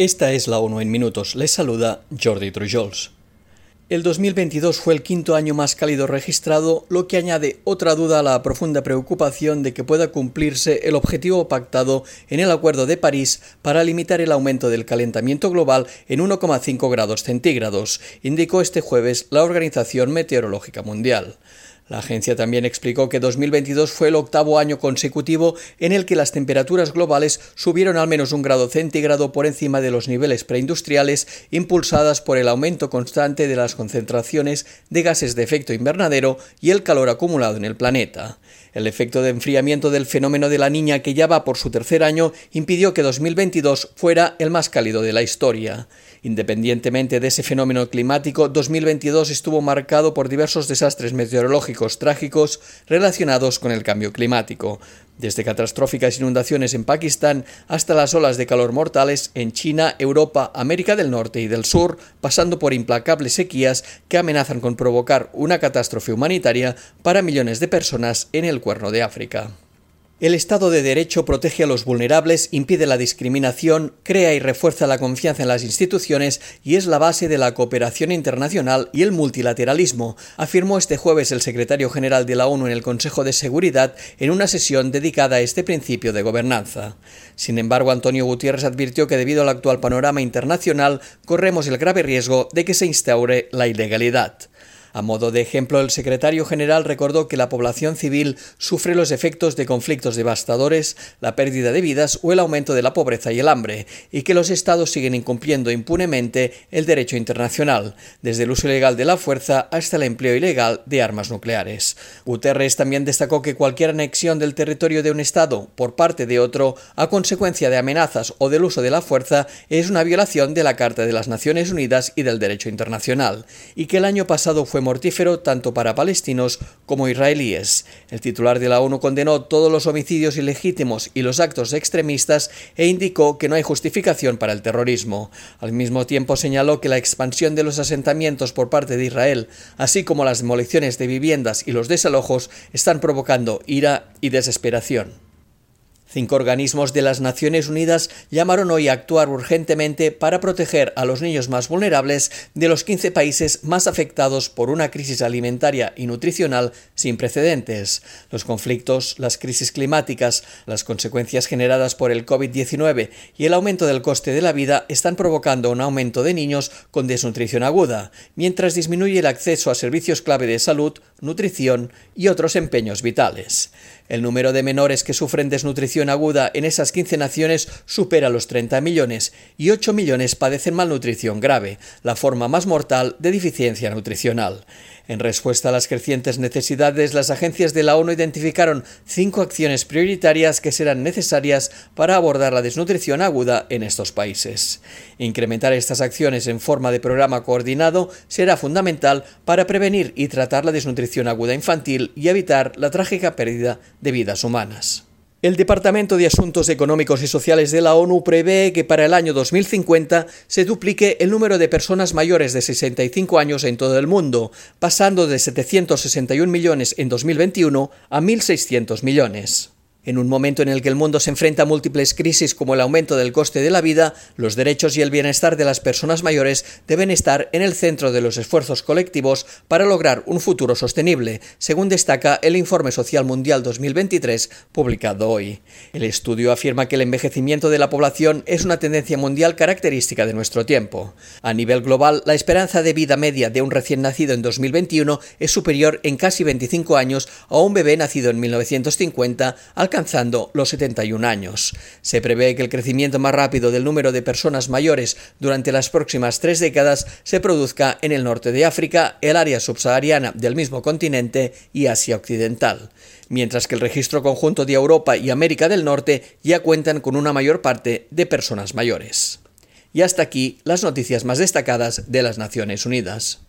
Esta es la ONU en minutos. Les saluda Jordi Trujols. El 2022 fue el quinto año más cálido registrado, lo que añade otra duda a la profunda preocupación de que pueda cumplirse el objetivo pactado en el Acuerdo de París para limitar el aumento del calentamiento global en 1,5 grados centígrados, indicó este jueves la Organización Meteorológica Mundial. La agencia también explicó que 2022 fue el octavo año consecutivo en el que las temperaturas globales subieron al menos un grado centígrado por encima de los niveles preindustriales impulsadas por el aumento constante de las concentraciones de gases de efecto invernadero y el calor acumulado en el planeta. El efecto de enfriamiento del fenómeno de la niña que ya va por su tercer año impidió que 2022 fuera el más cálido de la historia. Independientemente de ese fenómeno climático, 2022 estuvo marcado por diversos desastres meteorológicos trágicos relacionados con el cambio climático, desde catastróficas inundaciones en Pakistán hasta las olas de calor mortales en China, Europa, América del Norte y del Sur, pasando por implacables sequías que amenazan con provocar una catástrofe humanitaria para millones de personas en el cuerno de África. El Estado de Derecho protege a los vulnerables, impide la discriminación, crea y refuerza la confianza en las instituciones y es la base de la cooperación internacional y el multilateralismo, afirmó este jueves el secretario general de la ONU en el Consejo de Seguridad en una sesión dedicada a este principio de gobernanza. Sin embargo, Antonio Gutiérrez advirtió que debido al actual panorama internacional corremos el grave riesgo de que se instaure la ilegalidad. A modo de ejemplo, el secretario general recordó que la población civil sufre los efectos de conflictos devastadores, la pérdida de vidas o el aumento de la pobreza y el hambre, y que los estados siguen incumpliendo impunemente el derecho internacional, desde el uso ilegal de la fuerza hasta el empleo ilegal de armas nucleares. Guterres también destacó que cualquier anexión del territorio de un estado por parte de otro a consecuencia de amenazas o del uso de la fuerza es una violación de la Carta de las Naciones Unidas y del derecho internacional, y que el año pasado fue mortífero tanto para palestinos como israelíes. El titular de la ONU condenó todos los homicidios ilegítimos y los actos extremistas e indicó que no hay justificación para el terrorismo. Al mismo tiempo señaló que la expansión de los asentamientos por parte de Israel, así como las demoliciones de viviendas y los desalojos, están provocando ira y desesperación. Cinco organismos de las Naciones Unidas llamaron hoy a actuar urgentemente para proteger a los niños más vulnerables de los 15 países más afectados por una crisis alimentaria y nutricional sin precedentes. Los conflictos, las crisis climáticas, las consecuencias generadas por el COVID-19 y el aumento del coste de la vida están provocando un aumento de niños con desnutrición aguda, mientras disminuye el acceso a servicios clave de salud, nutrición y otros empeños vitales. El número de menores que sufren desnutrición aguda en esas 15 naciones supera los 30 millones y 8 millones padecen malnutrición grave, la forma más mortal de deficiencia nutricional. En respuesta a las crecientes necesidades, las agencias de la ONU identificaron cinco acciones prioritarias que serán necesarias para abordar la desnutrición aguda en estos países. Incrementar estas acciones en forma de programa coordinado será fundamental para prevenir y tratar la desnutrición aguda infantil y evitar la trágica pérdida de vidas humanas. El Departamento de Asuntos Económicos y Sociales de la ONU prevé que para el año 2050 se duplique el número de personas mayores de 65 años en todo el mundo, pasando de 761 millones en 2021 a 1.600 millones. En un momento en el que el mundo se enfrenta a múltiples crisis como el aumento del coste de la vida, los derechos y el bienestar de las personas mayores deben estar en el centro de los esfuerzos colectivos para lograr un futuro sostenible, según destaca el Informe Social Mundial 2023 publicado hoy. El estudio afirma que el envejecimiento de la población es una tendencia mundial característica de nuestro tiempo. A nivel global, la esperanza de vida media de un recién nacido en 2021 es superior en casi 25 años a un bebé nacido en 1950 al alcanzando los 71 años. Se prevé que el crecimiento más rápido del número de personas mayores durante las próximas tres décadas se produzca en el norte de África, el área subsahariana del mismo continente y Asia Occidental, mientras que el registro conjunto de Europa y América del Norte ya cuentan con una mayor parte de personas mayores. Y hasta aquí las noticias más destacadas de las Naciones Unidas.